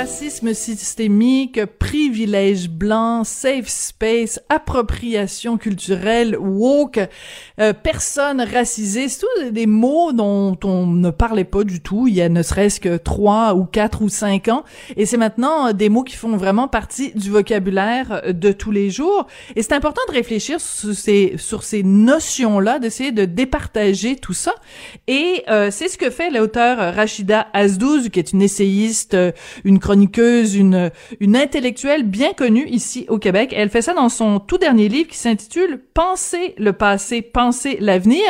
Racisme systémique, privilège blanc, safe space, appropriation culturelle, woke, euh, personne racisée, c'est tous des mots dont on ne parlait pas du tout il y a ne serait-ce que trois ou quatre ou cinq ans, et c'est maintenant euh, des mots qui font vraiment partie du vocabulaire euh, de tous les jours. Et c'est important de réfléchir sur ces sur ces notions-là, d'essayer de départager tout ça. Et euh, c'est ce que fait l'auteur Rachida Azdouz, qui est une essayiste, une chroniqueuse, une, une intellectuelle bien connue ici au Québec. Elle fait ça dans son tout dernier livre qui s'intitule Penser le passé, penser l'avenir.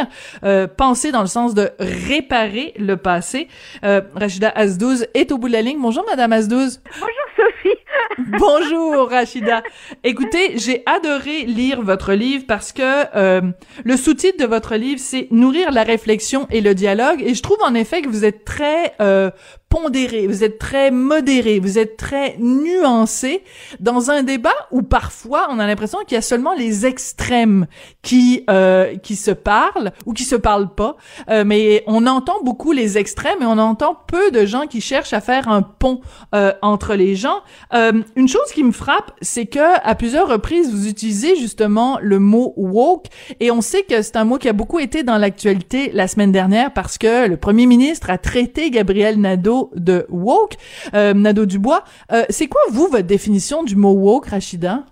Euh, penser dans le sens de réparer le passé. Euh, Rachida Azdouz est au bout de la ligne. Bonjour Madame Azdouz. Bonjour Sophie. Bonjour Rachida. Écoutez, j'ai adoré lire votre livre parce que euh, le sous-titre de votre livre c'est Nourrir la réflexion et le dialogue et je trouve en effet que vous êtes très euh, pondéré, vous êtes très modéré, vous êtes très nuancé dans un débat où parfois on a l'impression qu'il y a seulement les extrêmes qui euh, qui se parlent ou qui se parlent pas, euh, mais on entend beaucoup les extrêmes et on entend peu de gens qui cherchent à faire un pont euh, entre les gens. Euh, une chose qui me frappe, c'est que à plusieurs reprises vous utilisez justement le mot woke et on sait que c'est un mot qui a beaucoup été dans l'actualité la semaine dernière parce que le premier ministre a traité Gabriel Nadeau de woke, euh, Nadeau-Dubois. Euh, c'est quoi, vous, votre définition du mot woke, Rachida?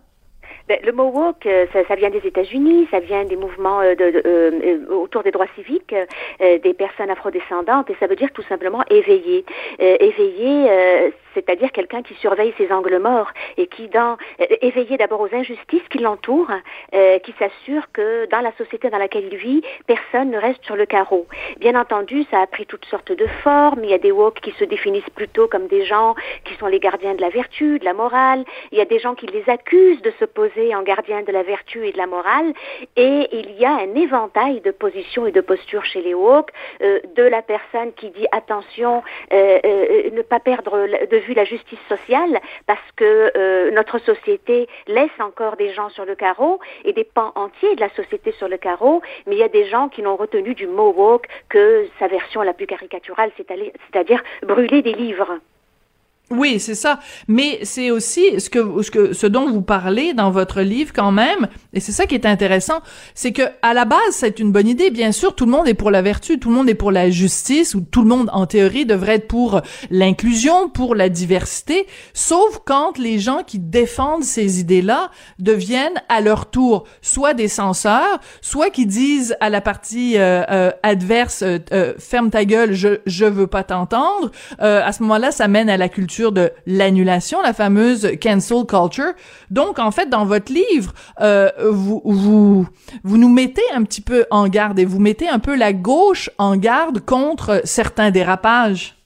Ben, le mot woke, euh, ça, ça vient des États-Unis, ça vient des mouvements euh, de, de, euh, autour des droits civiques des personnes afrodescendantes, et ça veut dire tout simplement éveiller. éveiller, c'est-à-dire quelqu'un qui surveille ses angles morts et qui, dans éveiller d'abord aux injustices qui l'entourent, qui s'assure que dans la société dans laquelle il vit, personne ne reste sur le carreau. Bien entendu, ça a pris toutes sortes de formes. Il y a des woke qui se définissent plutôt comme des gens qui sont les gardiens de la vertu, de la morale. Il y a des gens qui les accusent de se poser en gardien de la vertu et de la morale, et il y a un éventail de positions et de postures chez les woke, euh, de la personne qui dit attention, euh, euh, ne pas perdre de vue la justice sociale, parce que notre société laisse encore des gens sur le carreau et des pans entiers de la société sur le carreau, mais il y a des gens qui n'ont retenu du mot woke que sa version la plus caricaturale, c'est-à-dire brûler des livres. Oui, c'est ça. Mais c'est aussi ce que, ce que, ce dont vous parlez dans votre livre quand même, et c'est ça qui est intéressant, c'est que à la base, c'est une bonne idée. Bien sûr, tout le monde est pour la vertu, tout le monde est pour la justice, ou tout le monde, en théorie, devrait être pour l'inclusion, pour la diversité, sauf quand les gens qui défendent ces idées-là deviennent à leur tour soit des censeurs, soit qui disent à la partie euh, euh, adverse, euh, ferme ta gueule, je, je veux pas t'entendre. à ce moment-là, ça mène à la culture de l'annulation, la fameuse cancel culture. Donc, en fait, dans votre livre, euh, vous, vous, vous nous mettez un petit peu en garde et vous mettez un peu la gauche en garde contre certains dérapages.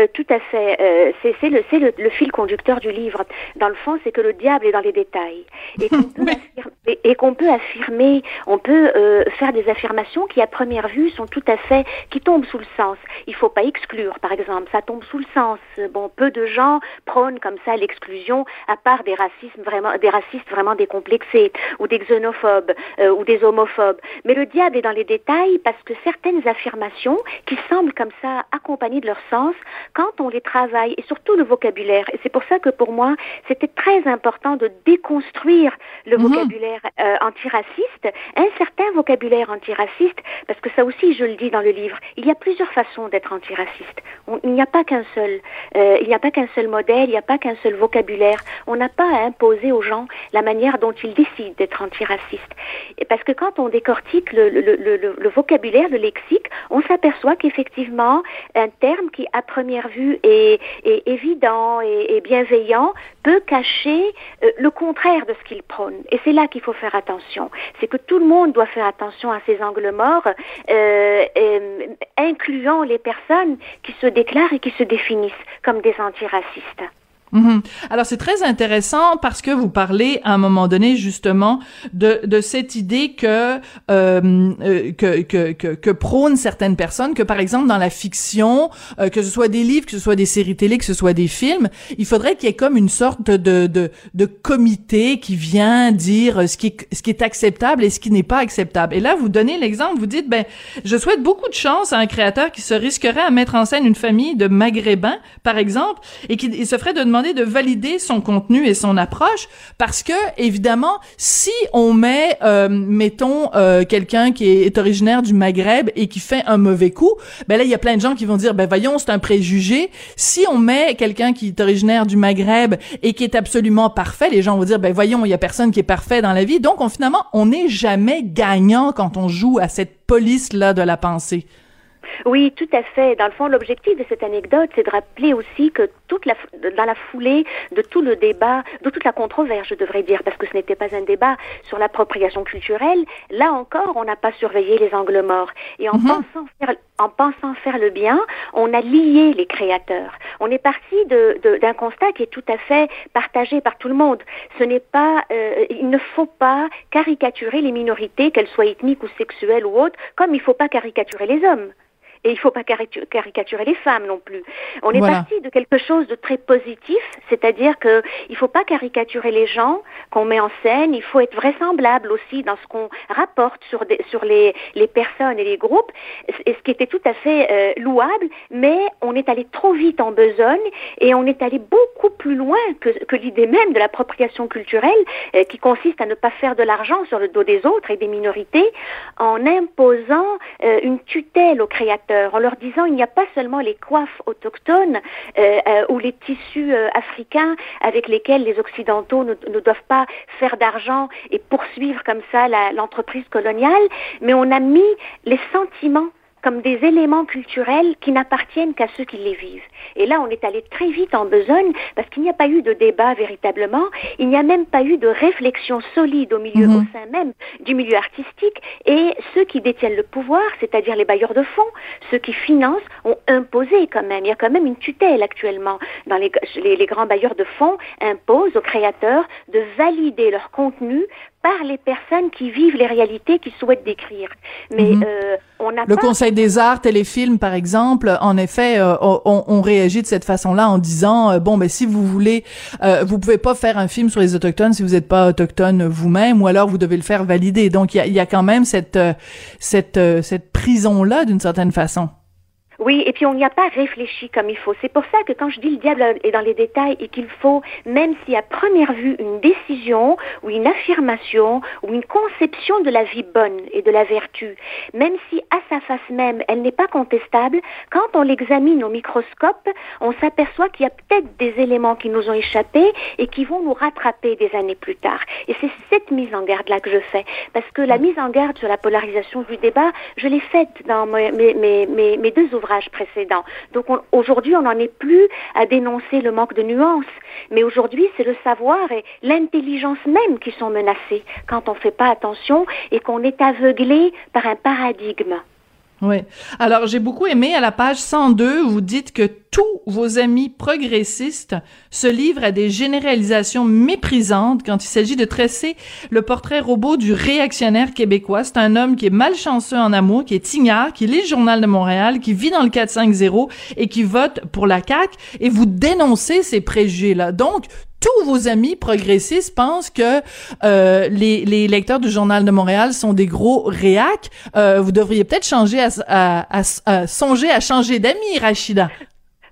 Euh, tout à fait. Euh, c'est le, le, le, fil conducteur du livre. Dans le fond, c'est que le diable est dans les détails. Et qu'on peut, affirmer, qu'on peut affirmer, on peut euh, faire des affirmations qui, à première vue, sont tout à fait, qui tombent sous le sens. Il faut pas exclure, par exemple. Ça tombe sous le sens. Bon, peu de gens prônent comme ça l'exclusion, à part des racismes vraiment, des racistes vraiment décomplexés, ou des xénophobes, euh, ou des homophobes. Mais le diable est dans les détails parce que certaines affirmations, qui semblent comme ça accompagnées de leur sens, quand on les travaille, et surtout le vocabulaire, et c'est pour ça que pour moi, c'était très important de déconstruire le mhm. vocabulaire euh, antiraciste, un certain vocabulaire antiraciste, parce que ça aussi, je le dis dans le livre, il y a plusieurs façons d'être antiraciste. il n'y a pas qu'un seul, euh, il n'y a pas qu'un seul modèle, il n'y a pas qu'un seul vocabulaire. On n'a pas à imposer aux gens la manière dont ils décident d'être antiraciste. Et parce que quand on décortique le, le, le, le vocabulaire, le lexique, on s'aperçoit qu'effectivement, un terme qui, à première vue est, évident et, bienveillant peut cacher euh, le contraire de ce qu'il prône. Et c'est là qu'il faut faire attention. C'est que tout le monde doit faire attention à ces angles morts, euh, incluant les personnes qui se déclarent et qui se définissent comme des antiracistes. Mhm. Alors c'est très intéressant parce que vous parlez à un moment donné justement de, de cette idée que, euh, euh que, que, que, que prônent certaines personnes que par exemple dans la fiction, euh, que ce soit des livres, que ce soit des séries télé, que ce soit des films, il faudrait qu'il y ait comme une sorte de, de, de comité qui vient dire ce qui est, ce qui est acceptable et ce qui n'est pas acceptable. Et là vous donnez l'exemple, vous dites ben je souhaite beaucoup de chance à un créateur qui se risquerait à mettre en scène une famille de maghrébins par exemple et qui se ferait de demander de valider son contenu et son approche parce que évidemment si on met euh, mettons euh, quelqu'un qui est originaire du Maghreb et qui fait un mauvais coup ben là il y a plein de gens qui vont dire ben voyons c'est un préjugé. Si on met quelqu'un qui est originaire du Maghreb et qui est absolument parfait les gens vont dire ben voyons il y a personne qui est parfait dans la vie. Donc on, finalement on n'est jamais gagnant quand on joue à cette police là de la pensée oui, tout à fait. Dans le fond, l'objectif de cette anecdote, c'est de rappeler aussi que toute la, dans la foulée de tout le débat, de toute la controverse, je devrais dire, parce que ce n'était pas un débat sur l'appropriation culturelle, là encore, on n'a pas surveillé les angles morts. Et en, mhm. pensant faire, en pensant faire le bien, on a lié les créateurs. On est parti d'un constat qui est tout à fait partagé par tout le monde. Ce n'est pas, euh, il ne faut pas caricaturer les minorités, qu'elles soient ethniques ou sexuelles ou autres, comme il ne faut pas caricaturer les hommes. Et il ne faut pas caricaturer les femmes non plus. On est parti de quelque chose de très positif, c'est-à-dire qu'il ne faut pas caricaturer les gens qu'on met en scène, il faut être vraisemblable aussi dans ce qu'on rapporte sur, des, sur les, les, personnes et les groupes, et ce qui était tout à fait euh, louable, mais on est allé trop vite en besogne et on est allé beaucoup plus loin que, que l'idée même de l'appropriation culturelle euh, qui consiste à ne pas faire de l'argent sur le dos des autres et des minorités en imposant euh, une tutelle aux créateurs en leur disant il n'y a pas seulement les coiffes autochtones euh, euh, ou les tissus euh, africains avec lesquels les Occidentaux ne, ne doivent pas faire d'argent et poursuivre comme ça l'entreprise coloniale, mais on a mis les sentiments comme des éléments culturels qui n'appartiennent qu'à ceux qui les vivent. Et là, on est allé très vite en besogne parce qu'il n'y a pas eu de débat véritablement, il n'y a même pas eu de réflexion solide au milieu, mhm. au sein même du milieu artistique. Et ceux qui détiennent le pouvoir, c'est-à-dire les bailleurs de fonds, ceux qui financent, ont imposé quand même. Il y a quand même une tutelle actuellement. Dans les, les, les grands bailleurs de fonds imposent aux créateurs de valider leur contenu par les personnes qui vivent les réalités qu'ils souhaitent décrire. Mais mhm. euh, on a le Conseil des arts, téléfilms par exemple, en effet, euh, on, on, réagit de cette façon-là en disant euh, bon ben si vous voulez, euh, vous pouvez pas faire un film sur les autochtones si vous n'êtes pas autochtone vous-même, ou alors vous devez le faire valider. Donc il y a, y a, quand même cette cette cette prison là d'une certaine façon. Oui, et puis on n'y a pas réfléchi comme il faut. C'est pour ça que quand je dis le diable est dans les détails et qu'il faut, même si à première vue une décision ou une affirmation ou une conception de la vie bonne et de la vertu, même si à sa face même elle n'est pas contestable, quand on l'examine au microscope, on s'aperçoit qu'il y a peut-être des éléments qui nous ont échappé et qui vont nous rattraper des années plus tard. Et c'est cette mise en garde-là que je fais. Parce que la mise en garde sur la polarisation du débat, je l'ai faite dans mes, mes, mes, mes deux ouvrages Donc aujourd'hui, on n'en est plus à dénoncer le manque de nuances, mais aujourd'hui, c'est le savoir et l'intelligence même qui sont menacés quand on ne fait pas attention et qu'on est aveuglé par un paradigme. Oui. Alors, j'ai beaucoup aimé à la page 102, vous dites que tous vos amis progressistes se livrent à des généralisations méprisantes quand il s'agit de tresser le portrait robot du réactionnaire québécois. C'est un homme qui est malchanceux en amour, qui est ignare, qui lit le journal de Montréal, qui vit dans le 450 et qui vote pour la CAQ et vous dénoncez ces préjugés-là. Donc, tous vos amis progressistes pensent que euh, les, lecteurs du Journal de Montréal sont des gros réacs. Euh, vous devriez peut-être changer à, à, à, songer à changer d'amis, Rachida.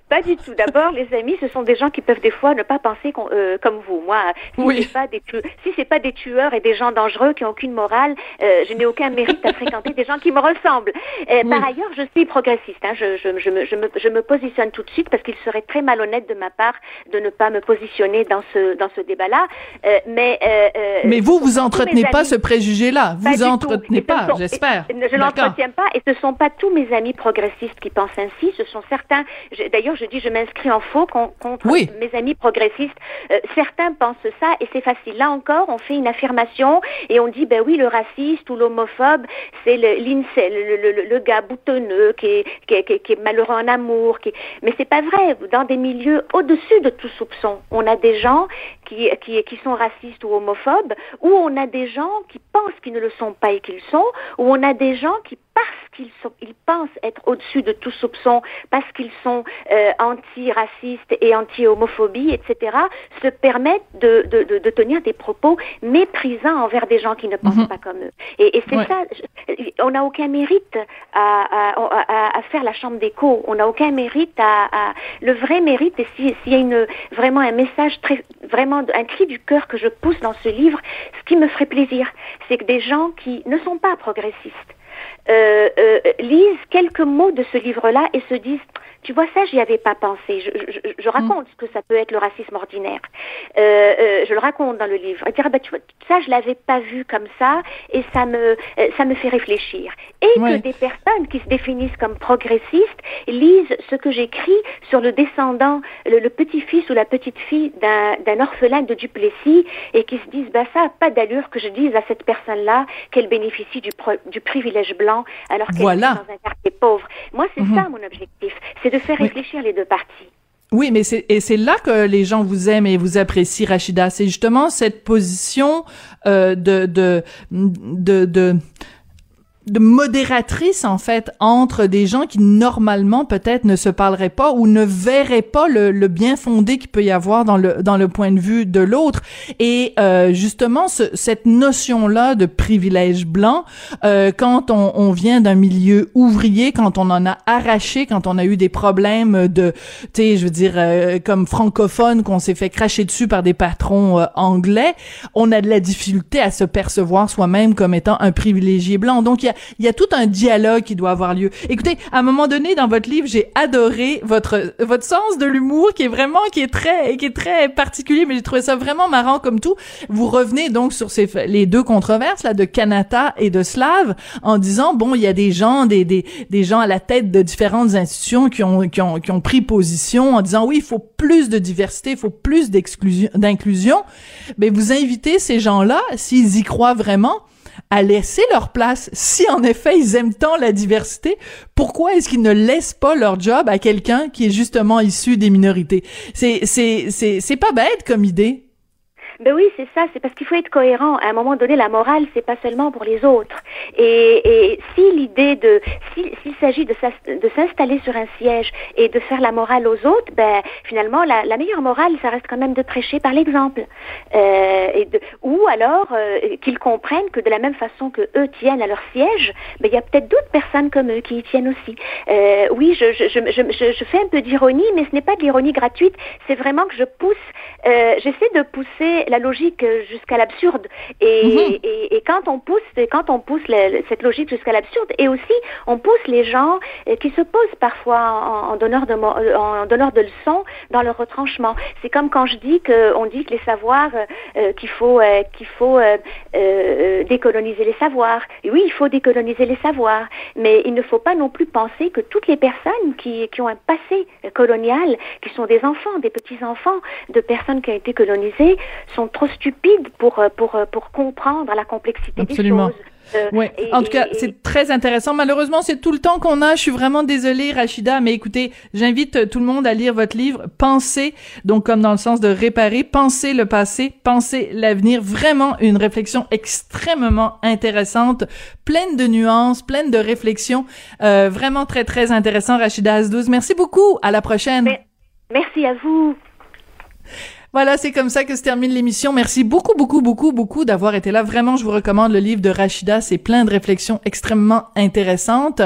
Pas du tout. D'abord, les amis, ce sont des gens qui peuvent des fois ne pas penser euh, comme vous. Moi, si oui. c'est pas des si c'est pas des tueurs et des gens dangereux qui ont aucune morale, euh, je n'ai aucun mérite à fréquenter des gens qui me ressemblent. Euh, Par ailleurs, je suis progressiste. Hein. Je, je, je, me, je, me, je me positionne tout de suite parce qu'il serait très malhonnête de ma part de ne pas me positionner dans ce dans ce débat-là. Euh, mais euh, mais vous, vous entretenez pas ce préjugé-là. Vous entretenez pas, j'espère. Je l'entretiens pas et ce sont pas tous mes amis progressistes qui pensent ainsi. Ce sont certains. D'ailleurs, je dis je m'inscris en faux contre mes amis progressistes. Euh, certains pensent ça et c'est facile. Là encore, on fait une affirmation et on dit ben oui, le raciste ou l'homophobe, c'est le, le, le, gars boutonneux qui est, qui, est, qui est, malheureux en amour. Qui... Mais c'est pas vrai. Dans des milieux au-dessus de tout soupçon, on a des gens qui, qui, qui sont racistes ou homophobes, ou on a des gens qui pensent qu'ils ne le sont pas et qu'ils sont, ou on a des gens qui parce qu'ils ils pensent être au-dessus de tout soupçon, parce qu'ils sont euh, anti-racistes et anti-homophobie, etc., se permettent de, de, de, tenir des propos méprisants envers des gens qui ne pensent mhm. pas comme eux. Et, et c'est ça, on n'a aucun mérite à, à, à, faire la chambre d'écho, on n'a aucun mérite à, Le vrai mérite, et s'il y a une, vraiment un message très, vraiment un cri du cœur que je pousse dans ce livre, ce qui me ferait plaisir, c'est que des gens qui ne sont pas progressistes, euh, euh, lisent quelques mots de ce livre-là et se disent tu vois, ça, j'y avais pas pensé. Je, je, je raconte ce que ça peut être le racisme ordinaire. Euh, euh, je le raconte dans le livre. Et dire, ah, bah, tu vois, ça, je l'avais pas vu comme ça, et ça me, euh, ça me fait réfléchir. Et que des personnes qui se définissent comme progressistes lisent ce que j'écris sur le descendant, le, petit-fils ou la petite-fille d'un orphelin de Duplessis, et qui se disent, bah, ça a pas d'allure que je dise à cette personne-là qu'elle bénéficie du, du privilège blanc alors qu'elle est dans un quartier pauvre. Moi, c'est mhm. ça mon objectif. C'est de faire réfléchir les deux parties. Oui, mais c'est et c'est là que les gens vous aiment et vous apprécient, Rachida. C'est justement cette position euh, de, de de de de modératrice en fait entre des gens qui normalement peut-être ne se parleraient pas ou ne verraient pas le, le bien fondé qu'il peut y avoir dans le dans le point de vue de l'autre. Et euh, justement ce, cette notion là de privilège blanc euh, quand on, on vient d'un milieu ouvrier quand on en a arraché quand on a eu des problèmes de tu sais je veux dire euh, comme francophone qu'on s'est fait cracher dessus par des patrons euh, anglais on a de la difficulté à se percevoir soi-même comme étant un privilégié blanc. Donc il y a il y a tout un dialogue qui doit avoir lieu. Écoutez, à un moment donné dans votre livre, j'ai adoré votre votre sens de l'humour qui est vraiment qui est très qui est très particulier, mais j'ai trouvé ça vraiment marrant comme tout. Vous revenez donc sur ces les deux controverses là de Kanata et de Slav en disant bon, il y a des gens des des des gens à la tête de différentes institutions qui ont qui ont qui ont pris position en disant oui, il faut plus de diversité, il faut plus d'exclusion d'inclusion. Mais vous invitez ces gens-là s'ils y croient vraiment à laisser leur place. Si en effet ils aiment tant la diversité, pourquoi est-ce qu'ils ne laissent pas leur job à quelqu'un qui est justement issu des minorités? C'est c'est c'est c'est pas bête comme idée. Ben oui, c'est ça, c'est parce qu'il faut être cohérent. À un moment donné, la morale, c'est pas seulement pour les autres. Et, et si l'idée de, s'il s'agit de s'installer sur un siège et de faire la morale aux autres, ben finalement, la, meilleure morale, ça reste quand même de prêcher par l'exemple. Euh, ou alors euh, qu'ils comprennent que de la même façon que eux tiennent à leur siège, ben il y a peut-être d'autres personnes comme eux qui y tiennent aussi. Euh, oui, je, je, je, je, je fais un peu d'ironie, mais ce n'est pas de l'ironie gratuite. C'est vraiment que je pousse, euh, j'essaie de pousser la logique jusqu'à l'absurde. Et, mhm. et, et, quand on pousse, quand on pousse cette logique jusqu'à l'absurde, et aussi on pousse les gens euh, qui se posent parfois en, donneur de en donneur de leçons dans leur retranchement. C'est comme quand je dis que on dit que les savoirs euh, qu'il faut euh, qu'il faut décoloniser les savoirs. Et oui, il faut décoloniser les savoirs, mais il ne faut pas non plus penser que toutes les personnes qui, qui ont un passé colonial, qui sont des enfants, des petits enfants de personnes qui ont été colonisées, sont trop stupides pour, euh, pour, euh, pour comprendre la complexité Absolument. des choses. Euh, en tout cas, c'est très intéressant. Malheureusement, c'est tout le temps qu'on a. Je suis vraiment désolée, Rachida, mais écoutez, j'invite tout le monde à lire votre livre. Pensez, donc comme dans le sens de réparer, pensez le passé, pensez l'avenir. Vraiment une réflexion extrêmement intéressante, pleine de nuances, pleine de réflexions. Euh, vraiment très très intéressant, Rachida Azdouz. Merci beaucoup. À la prochaine. Merci à vous. Voilà, c'est comme ça que se termine l'émission. Merci beaucoup, beaucoup, beaucoup, beaucoup d'avoir été là. Vraiment, je vous recommande le livre de Rachida. C'est plein de réflexions extrêmement intéressantes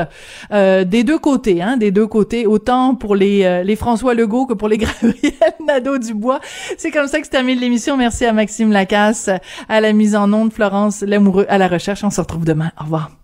euh, des deux côtés, hein, des deux côtés, autant pour les euh, les François Legault que pour les Gabriel Nadeau-Dubois. C'est comme ça que se termine l'émission. Merci à Maxime Lacasse, à la mise en onde, Florence Lamoureux, à la recherche. On se retrouve demain. Au revoir.